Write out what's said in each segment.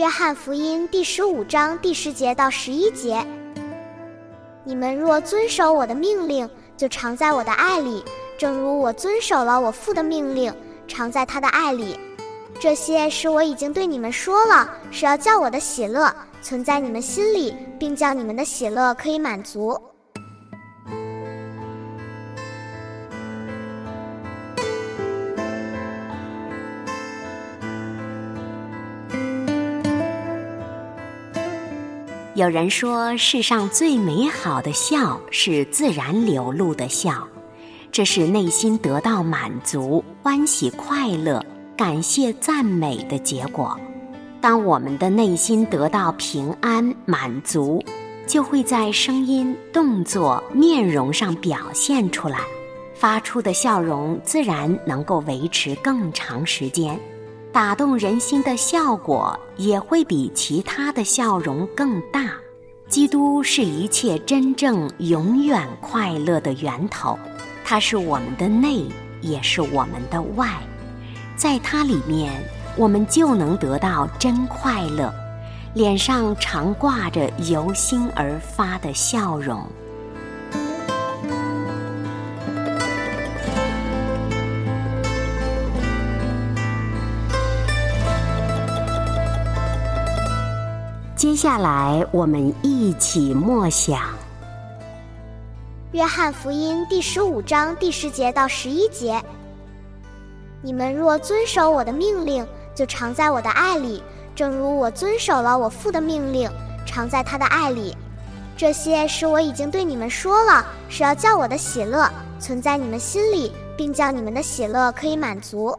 约翰福音第十五章第十节到十一节：你们若遵守我的命令，就常在我的爱里，正如我遵守了我父的命令，常在他的爱里。这些是我已经对你们说了，是要叫我的喜乐存在你们心里，并叫你们的喜乐可以满足。有人说，世上最美好的笑是自然流露的笑，这是内心得到满足、欢喜、快乐、感谢、赞美的结果。当我们的内心得到平安、满足，就会在声音、动作、面容上表现出来，发出的笑容自然能够维持更长时间。打动人心的效果也会比其他的笑容更大。基督是一切真正永远快乐的源头，它是我们的内，也是我们的外。在它里面，我们就能得到真快乐，脸上常挂着由心而发的笑容。接下来，我们一起默想《约翰福音》第十五章第十节到十一节：你们若遵守我的命令，就常在我的爱里，正如我遵守了我父的命令，常在他的爱里。这些是我已经对你们说了，是要叫我的喜乐存在你们心里，并叫你们的喜乐可以满足。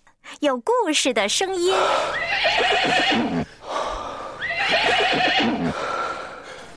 有故事的声音。